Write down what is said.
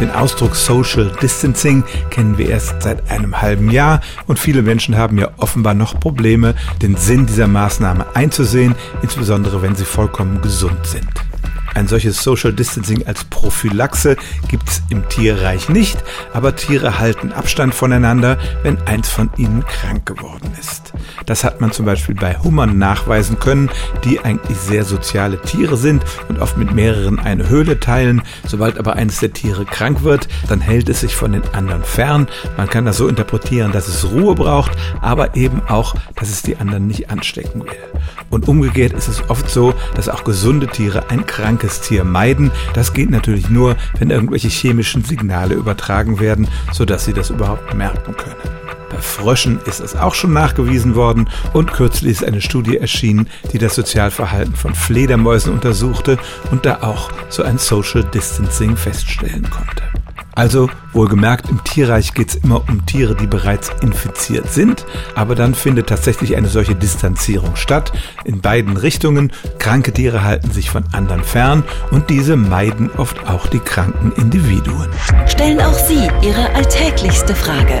Den Ausdruck Social Distancing kennen wir erst seit einem halben Jahr und viele Menschen haben ja offenbar noch Probleme, den Sinn dieser Maßnahme einzusehen, insbesondere wenn sie vollkommen gesund sind. Ein solches Social Distancing als Prophylaxe gibt es im Tierreich nicht, aber Tiere halten Abstand voneinander, wenn eins von ihnen krank geworden ist. Das hat man zum Beispiel bei Hummern nachweisen können, die eigentlich sehr soziale Tiere sind und oft mit mehreren eine Höhle teilen. Sobald aber eines der Tiere krank wird, dann hält es sich von den anderen fern. Man kann das so interpretieren, dass es Ruhe braucht, aber eben auch, dass es die anderen nicht anstecken will. Und umgekehrt ist es oft so, dass auch gesunde Tiere ein krankes Tier meiden. Das geht natürlich nur, wenn irgendwelche chemischen Signale übertragen werden, sodass sie das überhaupt merken können. Fröschen ist es auch schon nachgewiesen worden und kürzlich ist eine Studie erschienen, die das Sozialverhalten von Fledermäusen untersuchte und da auch so ein Social Distancing feststellen konnte. Also wohlgemerkt, im Tierreich geht es immer um Tiere, die bereits infiziert sind, aber dann findet tatsächlich eine solche Distanzierung statt in beiden Richtungen. Kranke Tiere halten sich von anderen fern und diese meiden oft auch die kranken Individuen. Stellen auch Sie Ihre alltäglichste Frage